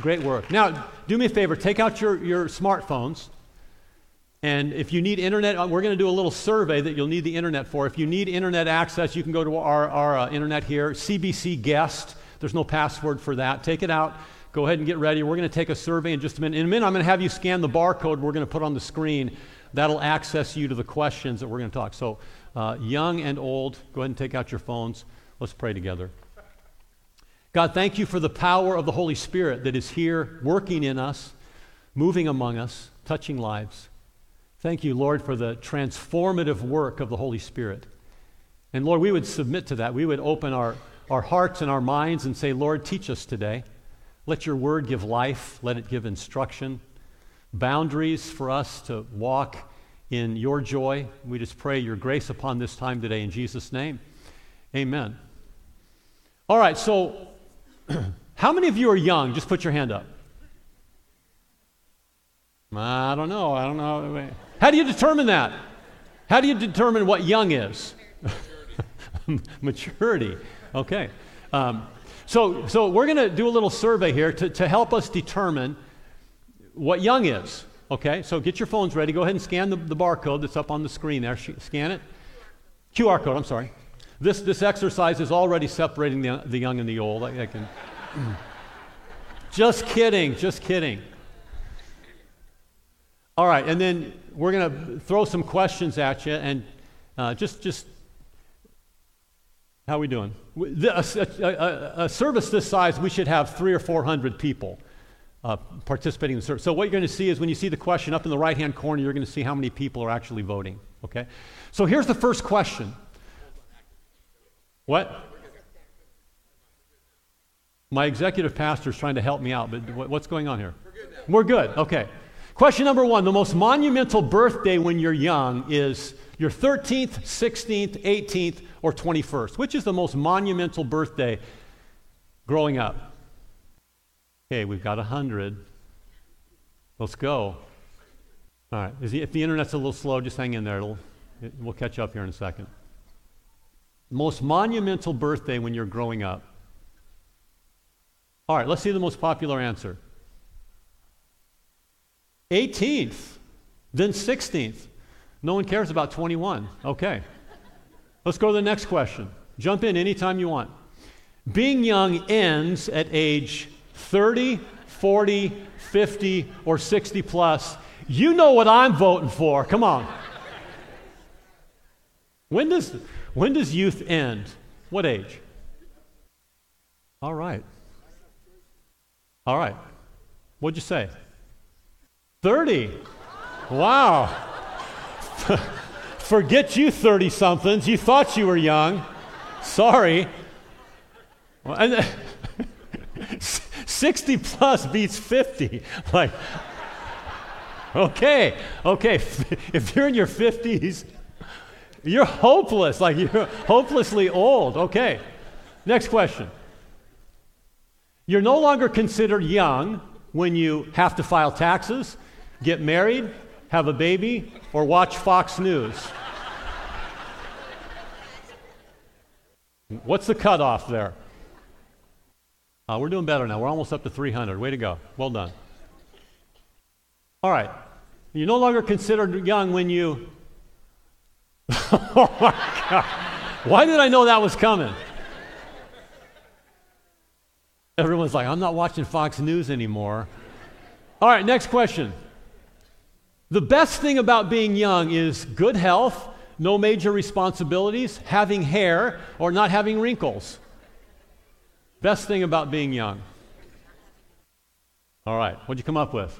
Great work. Now, do me a favor take out your, your smartphones. And if you need internet, uh, we're going to do a little survey that you'll need the internet for. If you need internet access, you can go to our, our uh, internet here, CBC Guest. There's no password for that. Take it out. Go ahead and get ready. We're going to take a survey in just a minute. In a minute, I'm going to have you scan the barcode we're going to put on the screen. That'll access you to the questions that we're going to talk. So, uh, young and old, go ahead and take out your phones. Let's pray together. God, thank you for the power of the Holy Spirit that is here working in us, moving among us, touching lives. Thank you, Lord, for the transformative work of the Holy Spirit. And Lord, we would submit to that. We would open our, our hearts and our minds and say, Lord, teach us today. Let your word give life, let it give instruction, boundaries for us to walk in your joy. We just pray your grace upon this time today in Jesus' name. Amen. All right, so how many of you are young? Just put your hand up. I don't know. I don't know. How do you determine that? How do you determine what young is? Maturity. Okay. Um, so, so we're going to do a little survey here to, to help us determine what young is. Okay, so get your phones ready. Go ahead and scan the, the barcode that's up on the screen there. Scan it. QR code, I'm sorry. This, this exercise is already separating the, the young and the old. I, I can. just kidding, just kidding. All right, and then we're going to throw some questions at you, and uh, just just how are we doing? A, a, a, service this size, we should have three or four hundred people uh, participating in the service. So what you're going to see is when you see the question up in the right-hand corner, you're going to see how many people are actually voting. Okay. So here's the first question. What? My executive pastor is trying to help me out, but what's going on here? We're good. Okay. Question number one the most monumental birthday when you're young is your 13th, 16th, 18th, or 21st. Which is the most monumental birthday growing up? Okay, we've got 100. Let's go. All right. if the internet's a little slow, just hang in there. It'll, it, we'll catch up here in a second. Most monumental birthday when you're growing up. All right, let's see the most popular answer. 18th, then 16th. No one cares about 21. Okay. Let's go to the next question. Jump in anytime you want. Being young ends at age 30, 40, 50, or 60 plus. You know what I'm voting for. Come on. When does, when does youth end? What age? All right. All right. What'd you say? 30. Wow. Forget you 30 somethings. You thought you were young. Sorry. Well, and, 60 plus beats 50. Like, okay, okay. If you're in your 50s, you're hopeless. Like, you're hopelessly old. Okay. Next question. You're no longer considered young when you have to file taxes, get married, have a baby, or watch Fox News? What's the cutoff there? Uh, we're doing better now. We're almost up to 300. Way to go. Well done. All right. You're no longer considered young when you. oh my God. Why did I know that was coming? Everyone's like, I'm not watching Fox News anymore. All right, next question. The best thing about being young is good health, no major responsibilities, having hair, or not having wrinkles. Best thing about being young. All right, what'd you come up with?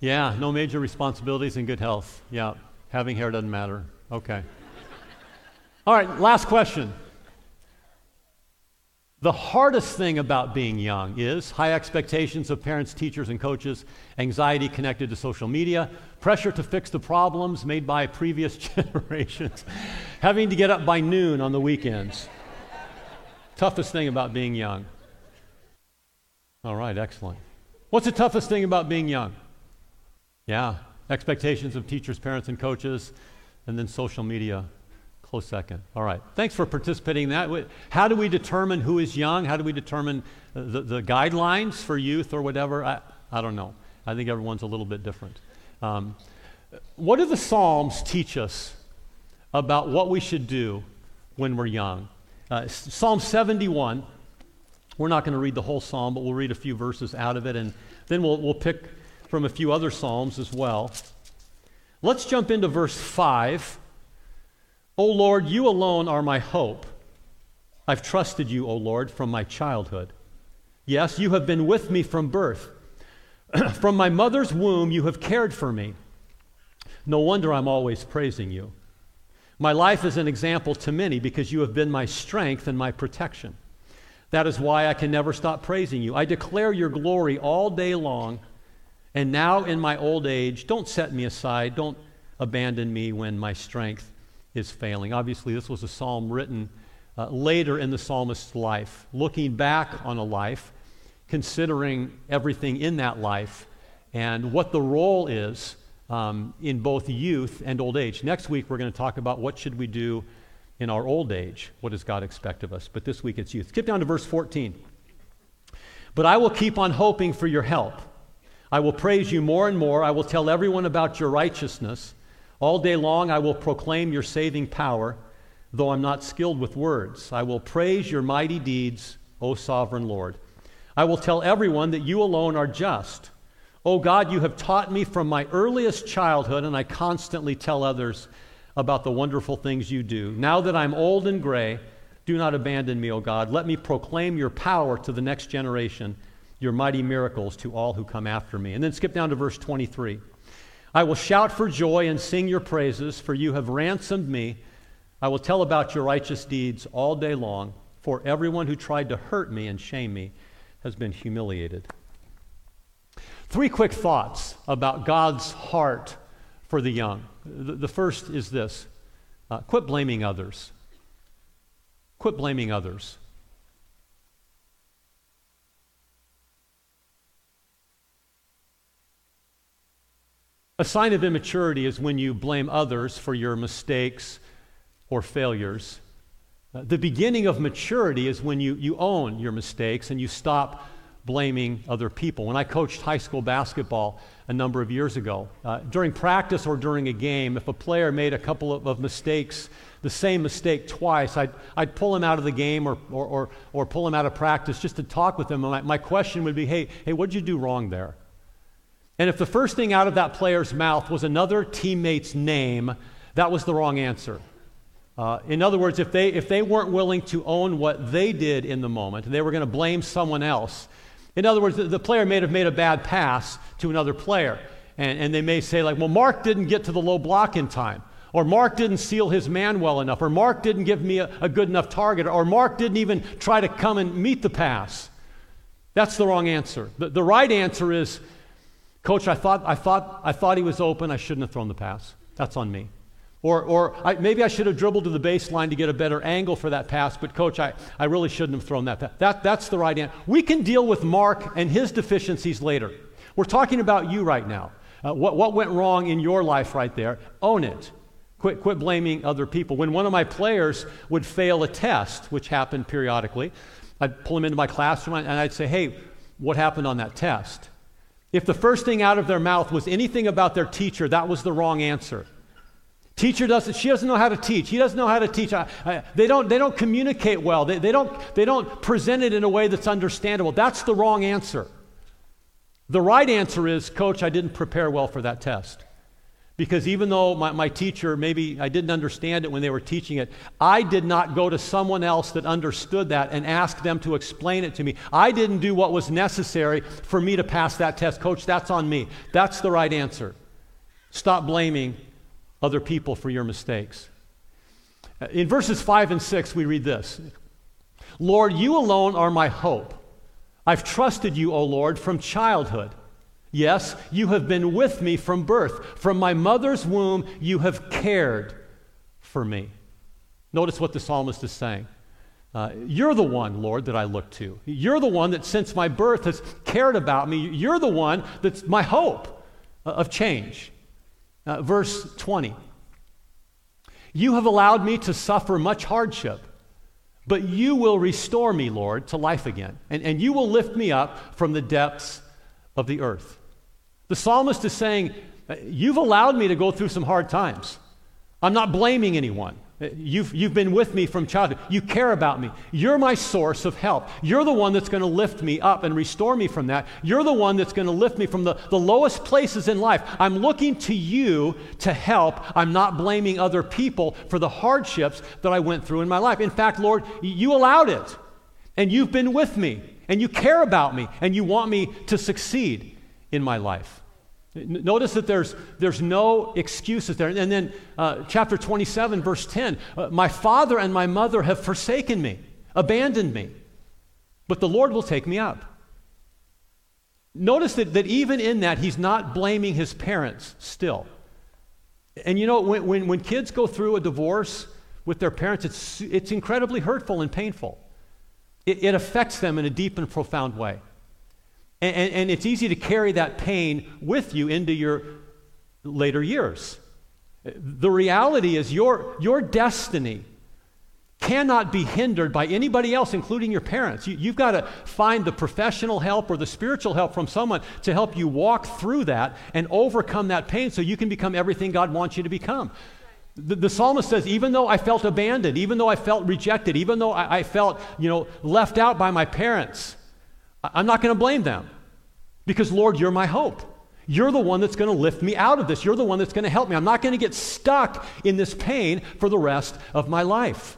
Yeah, no major responsibilities and good health. Yeah, having hair doesn't matter. Okay. All right, last question. The hardest thing about being young is high expectations of parents, teachers, and coaches, anxiety connected to social media, pressure to fix the problems made by previous generations, having to get up by noon on the weekends. toughest thing about being young. All right, excellent. What's the toughest thing about being young? Yeah, expectations of teachers, parents, and coaches, and then social media Close second. All right. Thanks for participating in that. How do we determine who is young? How do we determine the, the guidelines for youth or whatever? I, I don't know. I think everyone's a little bit different. Um, what do the Psalms teach us about what we should do when we're young? Uh, Psalm 71, we're not going to read the whole psalm, but we'll read a few verses out of it, and then we'll, we'll pick from a few other psalms as well. Let's jump into verse 5. O Lord, you alone are my hope. I've trusted you, O Lord, from my childhood. Yes, you have been with me from birth. from my mother's womb, you have cared for me. No wonder I'm always praising you. My life is an example to many because you have been my strength and my protection. That is why I can never stop praising you. I declare your glory all day long. And now in my old age, don't set me aside. Don't abandon me when my strength is failing. Obviously, this was a psalm written uh, later in the psalmist's life, looking back on a life, considering everything in that life, and what the role is um, in both youth and old age. Next week, we're going to talk about what should we do in our old age. What does God expect of us? But this week, it's youth. Skip down to verse 14. But I will keep on hoping for your help. I will praise you more and more. I will tell everyone about your righteousness. All day long, I will proclaim your saving power, though I'm not skilled with words. I will praise your mighty deeds, O sovereign Lord. I will tell everyone that you alone are just. O God, you have taught me from my earliest childhood, and I constantly tell others about the wonderful things you do. Now that I'm old and gray, do not abandon me, O God. Let me proclaim your power to the next generation, your mighty miracles to all who come after me. And then skip down to verse 23. I will shout for joy and sing your praises, for you have ransomed me. I will tell about your righteous deeds all day long, for everyone who tried to hurt me and shame me has been humiliated. Three quick thoughts about God's heart for the young. The, first is this uh, quit blaming others. Quit blaming others. A sign of immaturity is when you blame others for your mistakes or failures. Uh, the beginning of maturity is when you, you own your mistakes and you stop blaming other people. When I coached high school basketball a number of years ago, uh, during practice or during a game, if a player made a couple of, of mistakes, the same mistake twice, I'd, I'd pull him out of the game or, or, or, or pull him out of practice just to talk with him. My, my question would be, hey, hey, what did you do wrong there? And if the first thing out of that player's mouth was another teammate's name, that was the wrong answer. Uh, in other words, if they, if they weren't willing to own what they did in the moment, they were going to blame someone else, in other words, the, the, player may have made a bad pass to another player. And, and they may say, like, well, Mark didn't get to the low block in time. Or Mark didn't seal his man well enough. Or Mark didn't give me a, a good enough target. Or Mark didn't even try to come and meet the pass. That's the wrong answer. The, the right answer is, Coach, I thought, I, thought, I thought he was open. I shouldn't have thrown the pass. That's on me. Or, or I, maybe I should have dribbled to the baseline to get a better angle for that pass, but coach, I, I really shouldn't have thrown that pass. That, that's the right answer. We can deal with Mark and his deficiencies later. We're talking about you right now. Uh, what, what went wrong in your life right there? Own it. Quit, quit blaming other people. When one of my players would fail a test, which happened periodically, I'd pull him into my classroom and I'd say, hey, what happened on that test? If the first thing out of their mouth was anything about their teacher, that was the wrong answer. Teacher doesn't, she doesn't know how to teach. He doesn't know how to teach. I, I, they, don't, they don't communicate well. They, they, don't, they don't present it in a way that's understandable. That's the wrong answer. The right answer is, Coach, I didn't prepare well for that test. Because even though my, my teacher, maybe I didn't understand it when they were teaching it, I did not go to someone else that understood that and ask them to explain it to me. I didn't do what was necessary for me to pass that test. Coach, that's on me. That's the right answer. Stop blaming other people for your mistakes. Uh, in verses 5 and 6, we read this Lord, you alone are my hope. I've trusted you, O Lord, from childhood. Yes, you have been with me from birth. From my mother's womb, you have cared for me. Notice what the psalmist is saying. Uh, you're the one, Lord, that I look to. You're the one that since my birth has cared about me. You're the one that's my hope uh, of change. Uh, verse 20. You have allowed me to suffer much hardship, but you will restore me, Lord, to life again, and, and you will lift me up from the depths of the earth. The psalmist is saying, uh, You've allowed me to go through some hard times. I'm not blaming anyone. Uh, you've, you've been with me from childhood. You care about me. You're my source of help. You're the one that's going to lift me up and restore me from that. You're the one that's going to lift me from the, the lowest places in life. I'm looking to you to help. I'm not blaming other people for the hardships that I went through in my life. In fact, Lord, you allowed it. And you've been with me. And you care about me. And you want me to succeed in my life. Notice that there's, there's no excuses there. And then uh, chapter 27, verse 10 uh, My father and my mother have forsaken me, abandoned me, but the Lord will take me up. Notice that, that even in that, he's not blaming his parents still. And you know, when, when, when kids go through a divorce with their parents, it's, it's incredibly hurtful and painful. It, it affects them in a deep and profound way. And, and, and it's easy to carry that pain with you into your later years. The reality is, your, your destiny cannot be hindered by anybody else, including your parents. You, have got to find the professional help or the spiritual help from someone to help you walk through that and overcome that pain so you can become everything God wants you to become. The, the psalmist says, even though I felt abandoned, even though I felt rejected, even though I, I felt, you know, left out by my parents, I'm not going to blame them. Because, Lord, you're my hope. You're the one that's going to lift me out of this. You're the one that's going to help me. I'm not going to get stuck in this pain for the rest of my life.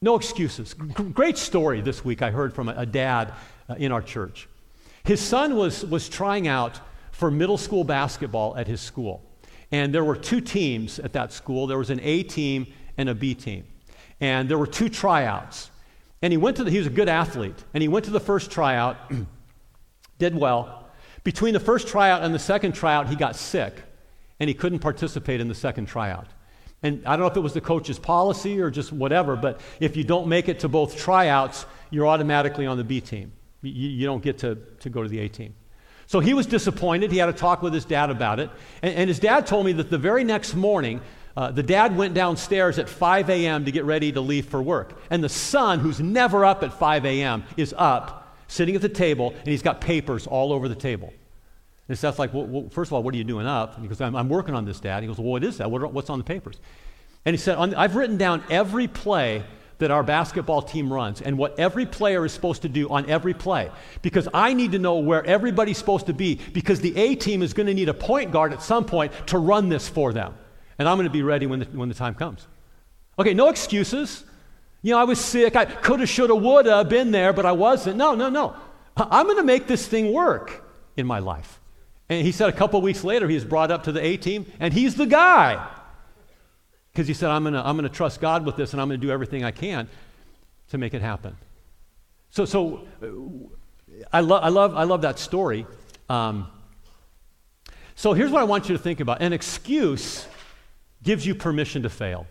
No excuses. Great story this week I heard from a, dad uh, in our church. His son was, was trying out for middle school basketball at his school. And there were two teams at that school there was an A team and a B team. And there were two tryouts. And he went to the, he was a good athlete, and he went to the first tryout, did well. Between the first tryout and the second tryout, he got sick, and he couldn't participate in the second tryout. And I don't know if it was the coach's policy or just whatever, but if you don't make it to both tryouts, you're automatically on the B team. You, you don't get to, to go to the A team. So he was disappointed. He had a talk with his dad about it. And, and his dad told me that the very next morning, uh, the dad went downstairs at 5 a.m. to get ready to leave for work. And the son, who's never up at 5 a.m., is up, sitting at the table, and he's got papers all over the table. And Seth's like, well, well, first of all, what are you doing up? And he goes, I'm, I'm working on this, Dad. And He goes, well, what is that? What are, what's on the papers? And he said, I've written down every play that our basketball team runs and what every player is supposed to do on every play because I need to know where everybody's supposed to be because the A team is going to need a point guard at some point to run this for them and I'm going to be ready when the, when the time comes. Okay, no excuses. You know, I was sick. I coulda, shoulda, woulda been there, but I wasn't. No, no, no. I'm going to make this thing work in my life. And he said a couple weeks later, he was brought up to the A team, and he's the guy. Because he said, I'm going to I'm going to trust God with this, and I'm going to do everything I can to make it happen. So, so I, lo- I, love, I love that story. Um, so here's what I want you to think about an excuse gives you permission to fail.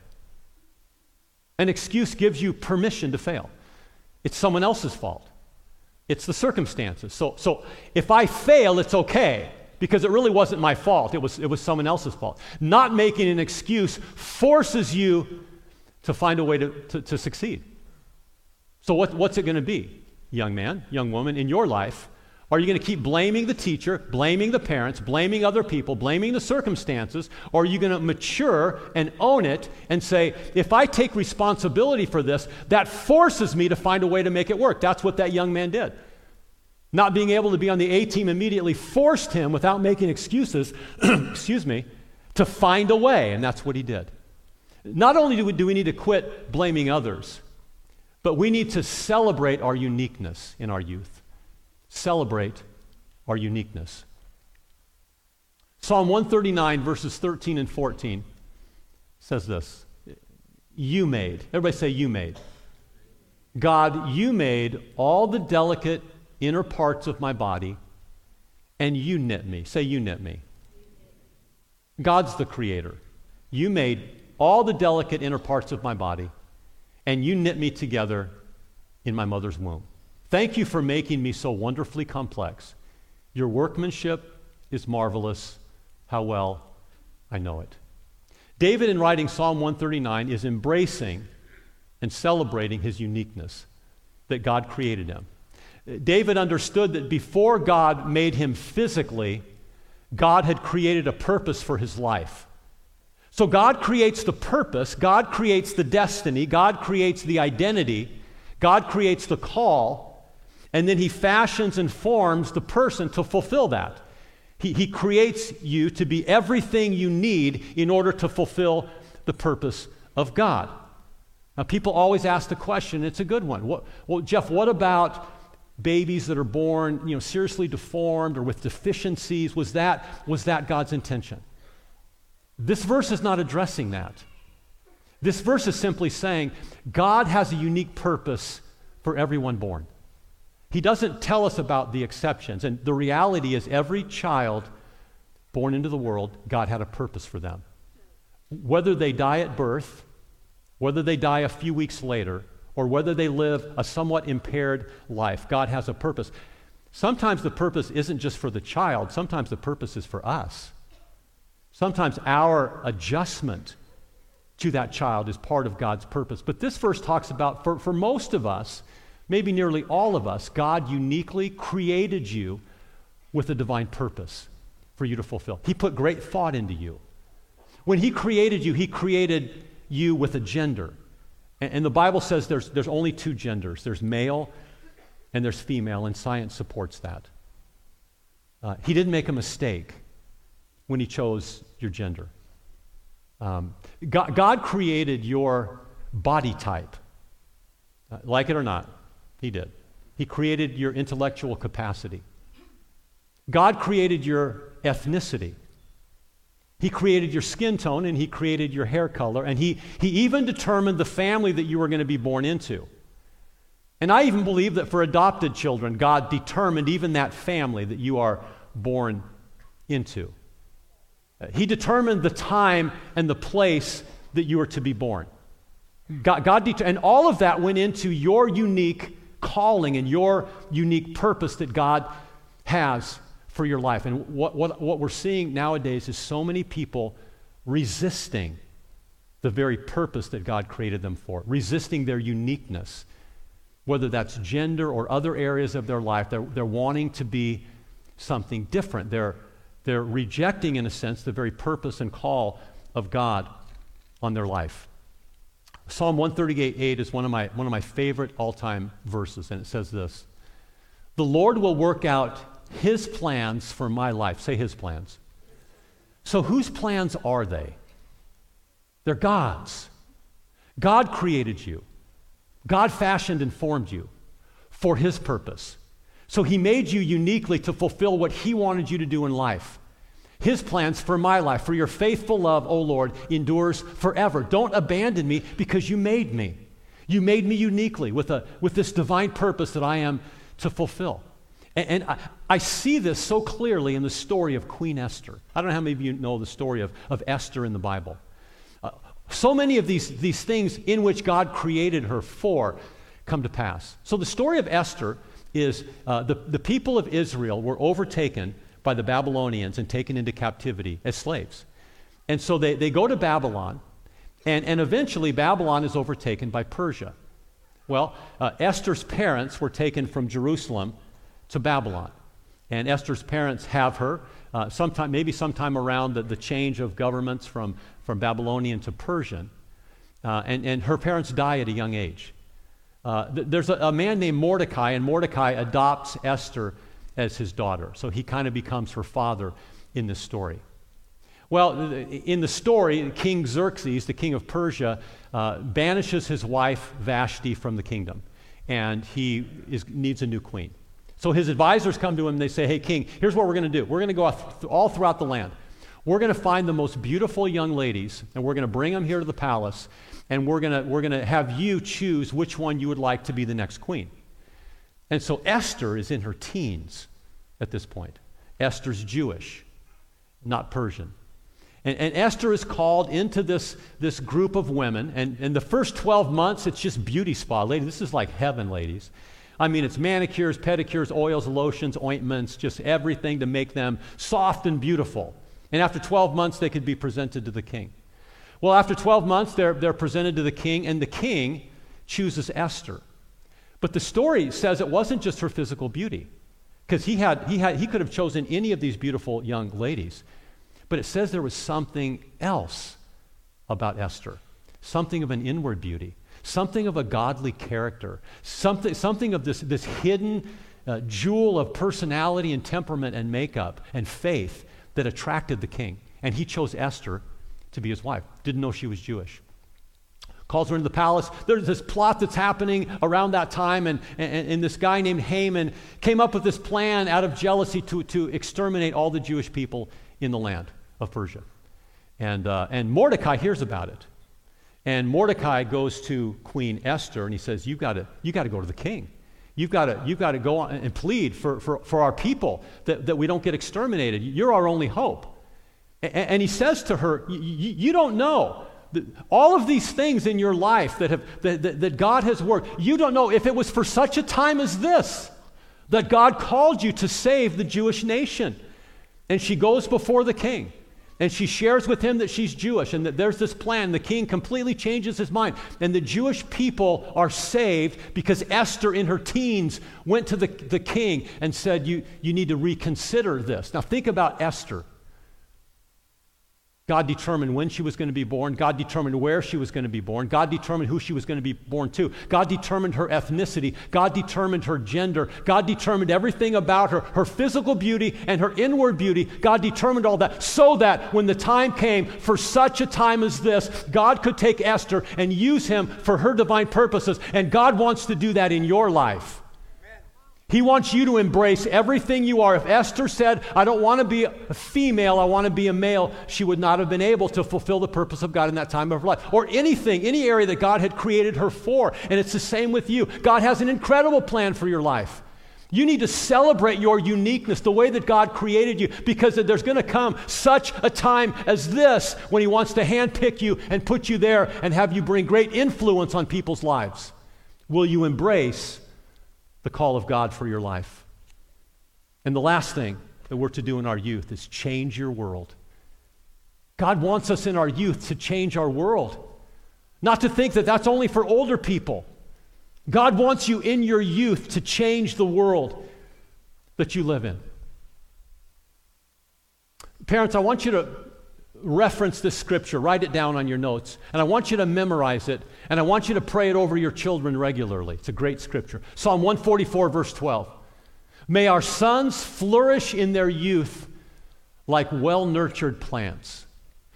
An excuse gives you permission to fail. It's someone else's fault. It's the circumstances. So, so if I fail, it's okay because it really wasn't my fault. It was, it was someone else's fault. Not making an excuse forces you to find a way to, to, to succeed. So, what, what's it going to be, young man, young woman, in your life are you going to keep blaming the teacher, blaming the parents, blaming other people, blaming the circumstances? Or are you going to mature and own it and say, if I take responsibility for this, that forces me to find a way to make it work? That's what that young man did. Not being able to be on the A team immediately forced him, without making excuses, excuse me, to find a way, and that's what he did. Not only do we, do we need to quit blaming others, but we need to celebrate our uniqueness in our youth celebrate our uniqueness. Psalm 139, verses 13 and 14 says this You made, everybody say, You made. God, you made all the delicate inner parts of my body, and you knit me. Say, You knit me. God's the creator. You made all the delicate inner parts of my body, and you knit me together in my mother's womb. Thank you for making me so wonderfully complex. Your workmanship is marvelous. How well I know it. David, in writing Psalm 139, is embracing and celebrating his uniqueness that God created him. David understood that before God made him physically, God had created a purpose for his life. So God creates the purpose, God creates the destiny, God creates the identity, God creates the call, and then he fashions and forms the person to fulfill that. He, he creates you to be everything you need in order to fulfill the purpose of God. Now, people always ask the question, it's a good one. What, well, Jeff, what about babies that are born, you know, seriously deformed or with deficiencies? Was that, was that God's intention? This verse is not addressing that. This verse is simply saying God has a unique purpose for everyone born. He doesn't tell us about the exceptions. And the reality is, every child born into the world, God had a purpose for them. Whether they die at birth, whether they die a few weeks later, or whether they live a somewhat impaired life, God has a purpose. Sometimes the purpose isn't just for the child, sometimes the purpose is for us. Sometimes our adjustment to that child is part of God's purpose. But this verse talks about, for, for most of us, maybe nearly all of us, God uniquely created you with a divine purpose for you to fulfill. He put great thought into you. When He created you, He created you with a gender. And, and the Bible says there's, there's only two genders there's male and there's female, and science supports that. Uh, he didn't make a mistake when He chose your gender. Um, God, God, created your body type, uh, like it or not. He did. He created your intellectual capacity. God created your ethnicity. He created your skin tone and He created your hair color, and He, he even determined the family that you were going to be born into. And I even believe that for adopted children, God determined even that family that you are born into. He determined the time and the place that you are to be born. God, God det- and all of that went into your unique calling and your unique purpose that God has for your life. And what, what, what we're seeing nowadays is so many people resisting the very purpose that God created them for, resisting their uniqueness, whether that's gender or other areas of their life. They're, they're wanting to be something different. They're, they're rejecting, in a sense, the very purpose and call of God on their life. Psalm 138 8 is one of my, one of my favorite all time verses, and it says this The Lord will work out his plans for my life. Say his plans. So, whose plans are they? They're God's. God created you, God fashioned and formed you for his purpose. So, he made you uniquely to fulfill what he wanted you to do in life. His plans for my life, for your faithful love, O Lord, endures forever. Don't abandon me because you made me. You made me uniquely with, a, with this divine purpose that I am to fulfill. And, I, I, see this so clearly in the story of Queen Esther. I don't know how many of you know the story of, of Esther in the Bible. Uh, so many of these, these things in which God created her for come to pass. So the story of Esther is uh, the, the people of Israel were overtaken by the Babylonians and taken into captivity as slaves. And so they, they go to Babylon, and, and eventually Babylon is overtaken by Persia. Well, uh, Esther's parents were taken from Jerusalem to Babylon. And Esther's parents have her uh, sometime, maybe sometime around the, the change of governments from, from Babylonian to Persian. Uh, and, and her parents die at a young age. Uh, th- there's a, a, man named Mordecai, and Mordecai adopts Esther as his daughter. So he kind of becomes her father in this story. Well, in the story, King Xerxes, the king of Persia, uh, banishes his wife Vashti from the kingdom, and he is, needs a new queen. So his advisors come to him and they say, Hey, king, here's what we're going to do. We're going to go all throughout the land. We're going to find the most beautiful young ladies, and we're going to bring them here to the palace, and we're going to, we're going to have you choose which one you would like to be the next queen. And so Esther is in her teens at this point. Esther's Jewish, not Persian. And, and, Esther is called into this, this group of women. And in the first 12 months, it's just beauty spa. Ladies, this is like heaven, ladies. I mean, it's manicures, pedicures, oils, lotions, ointments, just everything to make them soft and beautiful. And after 12 months, they could be presented to the king. Well, after 12 months, they're, they're presented to the king, and the king chooses Esther. But the story says it wasn't just her physical beauty, because he, had, he, had, he could have chosen any of these beautiful young ladies. But it says there was something else about Esther, something of an inward beauty, something of a godly character, something, something of this, this hidden uh, jewel of personality and temperament and makeup and faith that attracted the king. And he chose Esther to be his wife. Didn't know she was Jewish. Calls her into the palace. There's this plot that's happening around that time, and, and, and, this guy named Haman came up with this plan out of jealousy to, to exterminate all the Jewish people in the land of Persia. And, uh, and Mordecai hears about it. And Mordecai goes to Queen Esther and he says, You've got to, you got to go to the king. You've got to, you've got to go and plead for, for, for our people that, that we don't get exterminated. You're our only hope. And, and he says to her, You don't know. All of these things in your life that, have, that, that, that God has worked, you don't know if it was for such a time as this that God called you to save the Jewish nation. And she goes before the king. And she shares with him that she's Jewish and that there's this plan. The king completely changes his mind. And the Jewish people are saved because Esther, in her teens, went to the, the king and said, you, you need to reconsider this. Now, think about Esther. God determined when she was going to be born. God determined where she was going to be born. God determined who she was going to be born to. God determined her ethnicity. God determined her gender. God determined everything about her, her physical beauty and her inward beauty. God determined all that so that when the time came for such a time as this, God could take Esther and use him for her divine purposes. And God wants to do that in your life. He wants you to embrace everything you are. If Esther said, I don't want to be a female, I want to be a male, she would not have been able to fulfill the purpose of God in that time of her life. Or anything, any area that God had created her for. And it's the same with you. God has an incredible plan for your life. You need to celebrate your uniqueness, the way that God created you, because there's going to come such a time as this when He wants to handpick you and put you there and have you bring great influence on people's lives. Will you embrace the call of God for your life. And the last thing that we're to do in our youth is change your world. God wants us in our youth to change our world, not to think that that's only for older people. God wants you in your youth to change the world that you live in. Parents, I want you to reference this scripture, write it down on your notes, and I want you to memorize it, and I want you to pray it over your children regularly. It's a great scripture. Psalm 144, verse 12. May our sons flourish in their youth like well nurtured plants.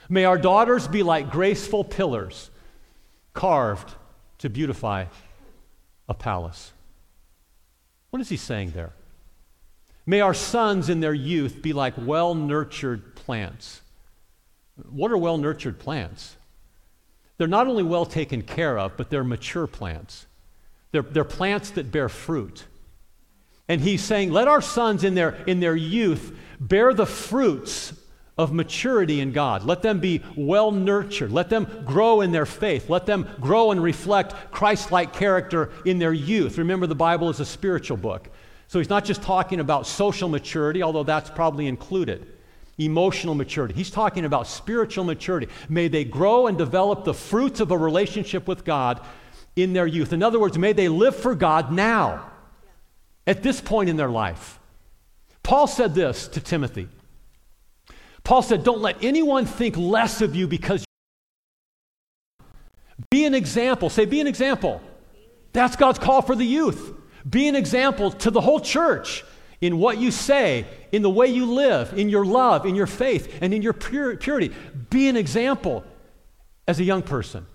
May our daughters be like graceful pillars carved to beautify a palace. What is he saying there? May our sons in their youth be like well nurtured plants what are well nurtured plants? They're not only well taken care of, but they're mature plants. They're, they're plants that bear fruit. And he's saying, let our sons in their, in their youth bear the fruits of maturity in God. Let them be well nurtured. Let them grow in their faith. Let them grow and reflect Christ like character in their youth. Remember, the Bible is a spiritual book. So he's not just talking about social maturity, although that's probably included emotional maturity. He's talking about spiritual maturity. May they grow and develop the fruits of a relationship with God in their youth. In other words, may they live for God now, at this point in their life. Paul said this to Timothy. Paul said, Don't let anyone think less of you because be an example. Say, be an example. That's God's call for the youth. Be an example to the whole church in what you say, in the way you live, in your love, in your faith, and in your pur- purity. Be an example as a young person.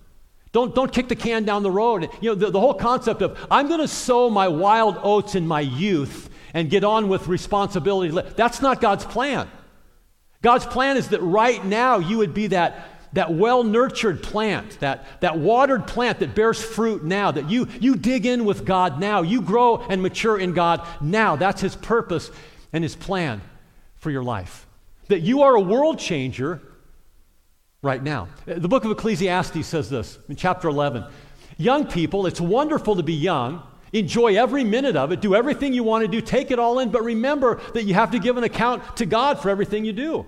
Don't, don't kick the can down the road. You know, the, the whole concept of, I'm going to sow my wild oats in my youth and get on with responsibility. That's not God's plan. God's plan is that right now you would be that that well nurtured plant, that, that watered plant that bears fruit now, that you, you dig in with God now, you grow and mature in God now. That's His purpose and His plan for your life. That you are a world changer right now. The book of Ecclesiastes says this in chapter 11 Young people, it's wonderful to be young. Enjoy every minute of it. Do everything you want to do. Take it all in. But remember that you have to give an account to God for everything you do.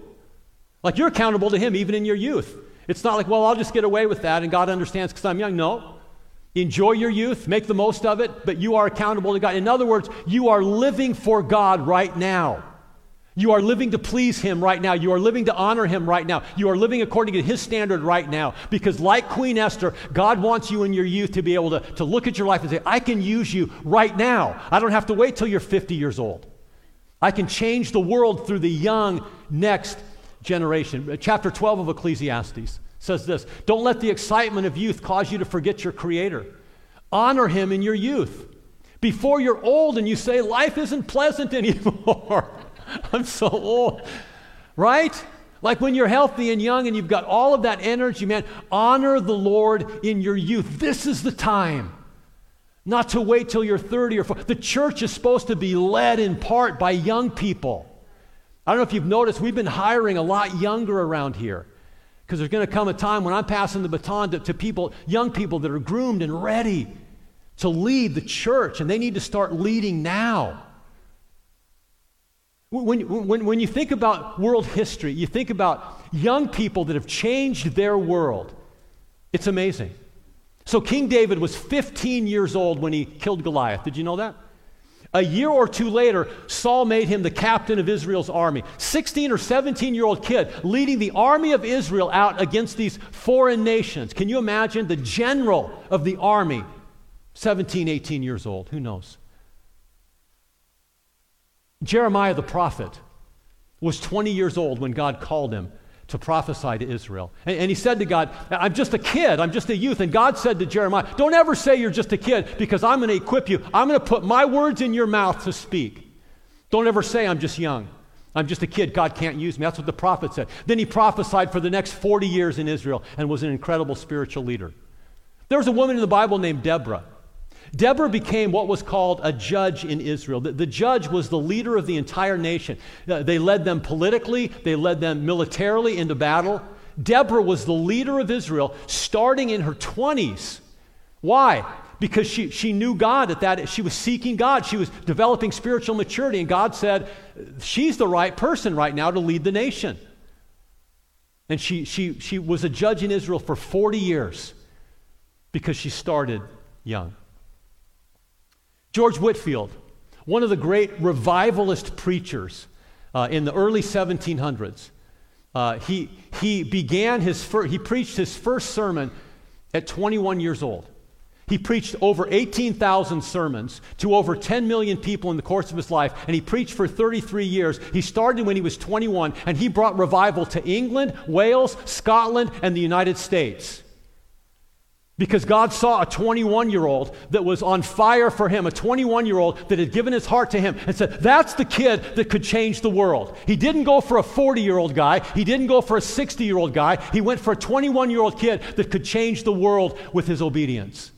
Like you're accountable to Him even in your youth. It's not like, well, I'll just get away with that and God understands because I'm young. No. Enjoy your youth, make the most of it, but you are accountable to God. In other words, you are living for God right now. You are living to please Him right now. You are living to honor Him right now. You are living according to His standard right now. Because, like Queen Esther, God wants you in your youth to be able to, to look at your life and say, I can use you right now. I don't have to wait till you're 50 years old. I can change the world through the young next generation. Chapter 12 of Ecclesiastes says this Don't let the excitement of youth cause you to forget your Creator. Honor Him in your youth. Before you're old and you say, Life isn't pleasant anymore. I'm so old. Right? Like when you're healthy and young and you've got all of that energy, man, honor the Lord in your youth. This is the time. Not to wait till you're 30 or 40. The church is supposed to be led in part by young people. I don't know if you've noticed, we've been hiring a lot younger around here. Because there's going to come a time when I'm passing the baton to, to people, young people that are groomed and ready to lead the church, and they need to start leading now. When, when, when you think about world history, you think about young people that have changed their world. It's amazing. So, King David was 15 years old when he killed Goliath. Did you know that? A year or two later, Saul made him the captain of Israel's army. 16 or 17 year old kid leading the army of Israel out against these foreign nations. Can you imagine the general of the army, 17, 18 years old? Who knows? Jeremiah the prophet was 20 years old when God called him to prophesy to Israel. And, and, he said to God, I'm just a kid, I'm just a youth. And God said to Jeremiah, Don't ever say you're just a kid because I'm going to equip you. I'm going to put my words in your mouth to speak. Don't ever say I'm just young. I'm just a kid. God can't use me. That's what the prophet said. Then he prophesied for the next 40 years in Israel and was an incredible spiritual leader. There was a woman in the Bible named Deborah. Deborah became what was called a judge in Israel. The, the, judge was the leader of the entire nation. Uh, they led them politically, they led them militarily into battle. Deborah was the leader of Israel starting in her 20s. Why? Because she, she knew God at that. She was seeking God. She was developing spiritual maturity. And God said, She's the right person right now to lead the nation. And she, she, she was a judge in Israel for 40 years because she started young. George Whitefield, one of the great revivalist preachers uh, in the early 1700s, uh, he, he began his he preached his first sermon at 21 years old. He preached over 18,000 sermons to over 10 million people in the course of his life, and he preached for 33 years. He started when he was 21, and he brought revival to England, Wales, Scotland, and the United States. Because God saw a 21 year old that was on fire for Him, a 21 year old that had given his heart to Him, and said, That's the kid that could change the world. He didn't go for a 40 year old guy, he didn't go for a 60 year old guy. He went for a 21 year old kid that could change the world with his obedience.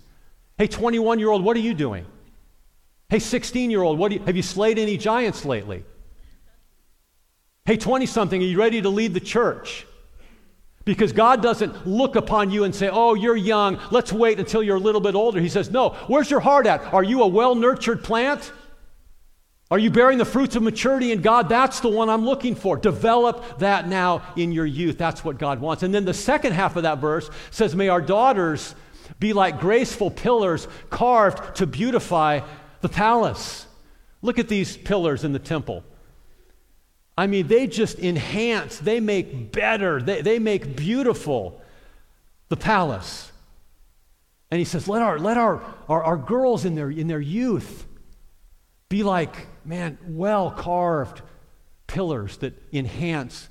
Hey, 21 year old, what are you doing? Hey, 16 year old, have you slayed any giants lately? Hey, 20 something, are you ready to lead the church? Because God doesn't look upon you and say, Oh, you're young, let's wait until you're a little bit older. He says, No, where's your heart at? Are you a well nurtured plant? Are you bearing the fruits of maturity in God? That's the one I'm looking for. Develop that now in your youth. That's what God wants. And then the second half of that verse says, May our daughters be like graceful pillars carved to beautify the palace. Look at these pillars in the temple. I mean, they just enhance, they make better, they, they make beautiful the palace. And he says, let our, let our, our, our girls in their, in their youth be like, man, well carved pillars that enhance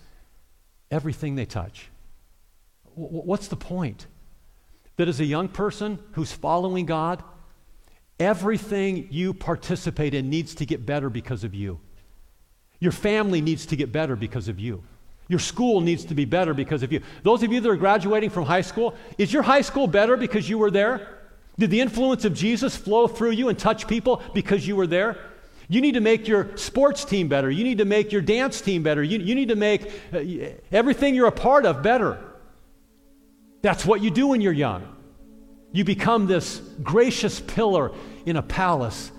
everything they touch. W- what's the point? That as a young person who's following God, everything you participate in needs to get better because of you. Your family needs to get better because of you. Your school needs to be better because of you. Those of you that are graduating from high school, is your high school better because you were there? Did the influence of Jesus flow through you and touch people because you were there? You need to make your sports team better. You need to make your dance team better. You, you need to make uh, everything you're a part of better. That's what you do when you're young. You become this gracious pillar in a palace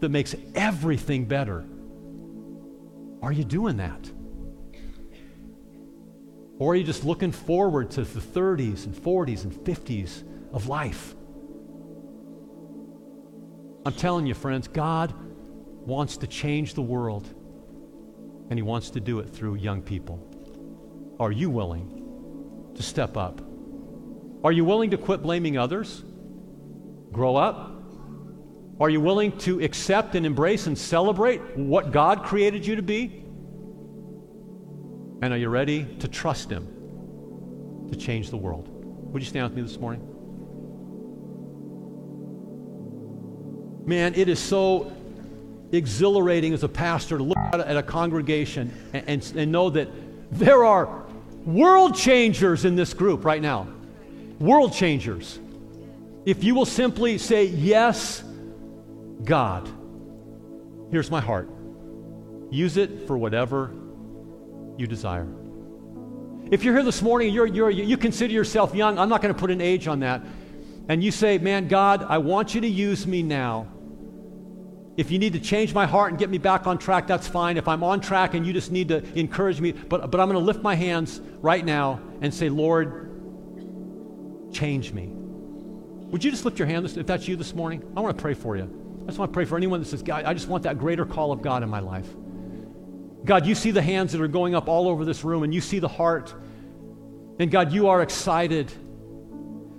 that makes everything better. Are you doing that? Or are you just looking forward to the 30s and 40s and 50s of life? I'm telling you, friends, God wants to change the world, and He wants to do it through young people. Are you willing to step up? Are you willing to quit blaming others? Grow up? Are you willing to accept and embrace and celebrate what God created you to be? And are you ready to trust Him to change the world? Would you stand with me this morning? Man, it is so exhilarating as a pastor to look at a congregation and, and, and know that there are world changers in this group right now. World changers. If you will simply say, Yes, God, here's my heart. Use it for whatever you desire. If you're here this morning, you're, you're, you consider yourself young, I'm not going to put an age on that, and you say, Man, God, I want you to use me now. If you need to change my heart and get me back on track, that's fine. If I'm on track and you just need to encourage me, but, but I'm going to lift my hands right now and say, Lord, change me. Would you just lift your hand if that's you this morning? I want to pray for you. I just want to pray for anyone that says, God, I just want that greater call of God in my life. God, you see the hands that are going up all over this room, and you see the heart. And God, you are excited.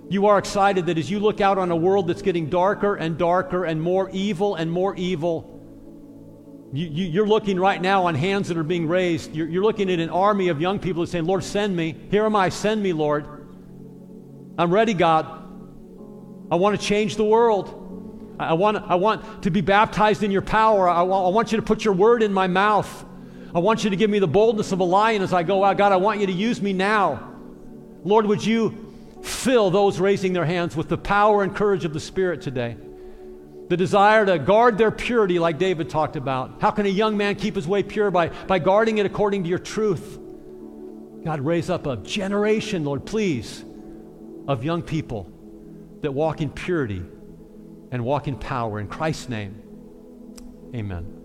You are excited that as you look out on a world that's getting darker and darker and more evil and more evil, you, are looking right now on hands that are being raised. You're, you're looking at an army of young people that are saying, Lord, send me. Here am I, send me, Lord. I'm ready, God. I want to change the world. I want, I want to be baptized in your power. I want, I want you to put your word in my mouth. I want you to give me the boldness of a lion as I go out. God, I want you to use me now. Lord, would you fill those raising their hands with the power and courage of the Spirit today? The desire to guard their purity, like David talked about. How can a young man keep his way pure? By, by guarding it according to your truth. God, raise up a generation, Lord, please, of young people that walk in purity and walk in power. In Christ's name, amen.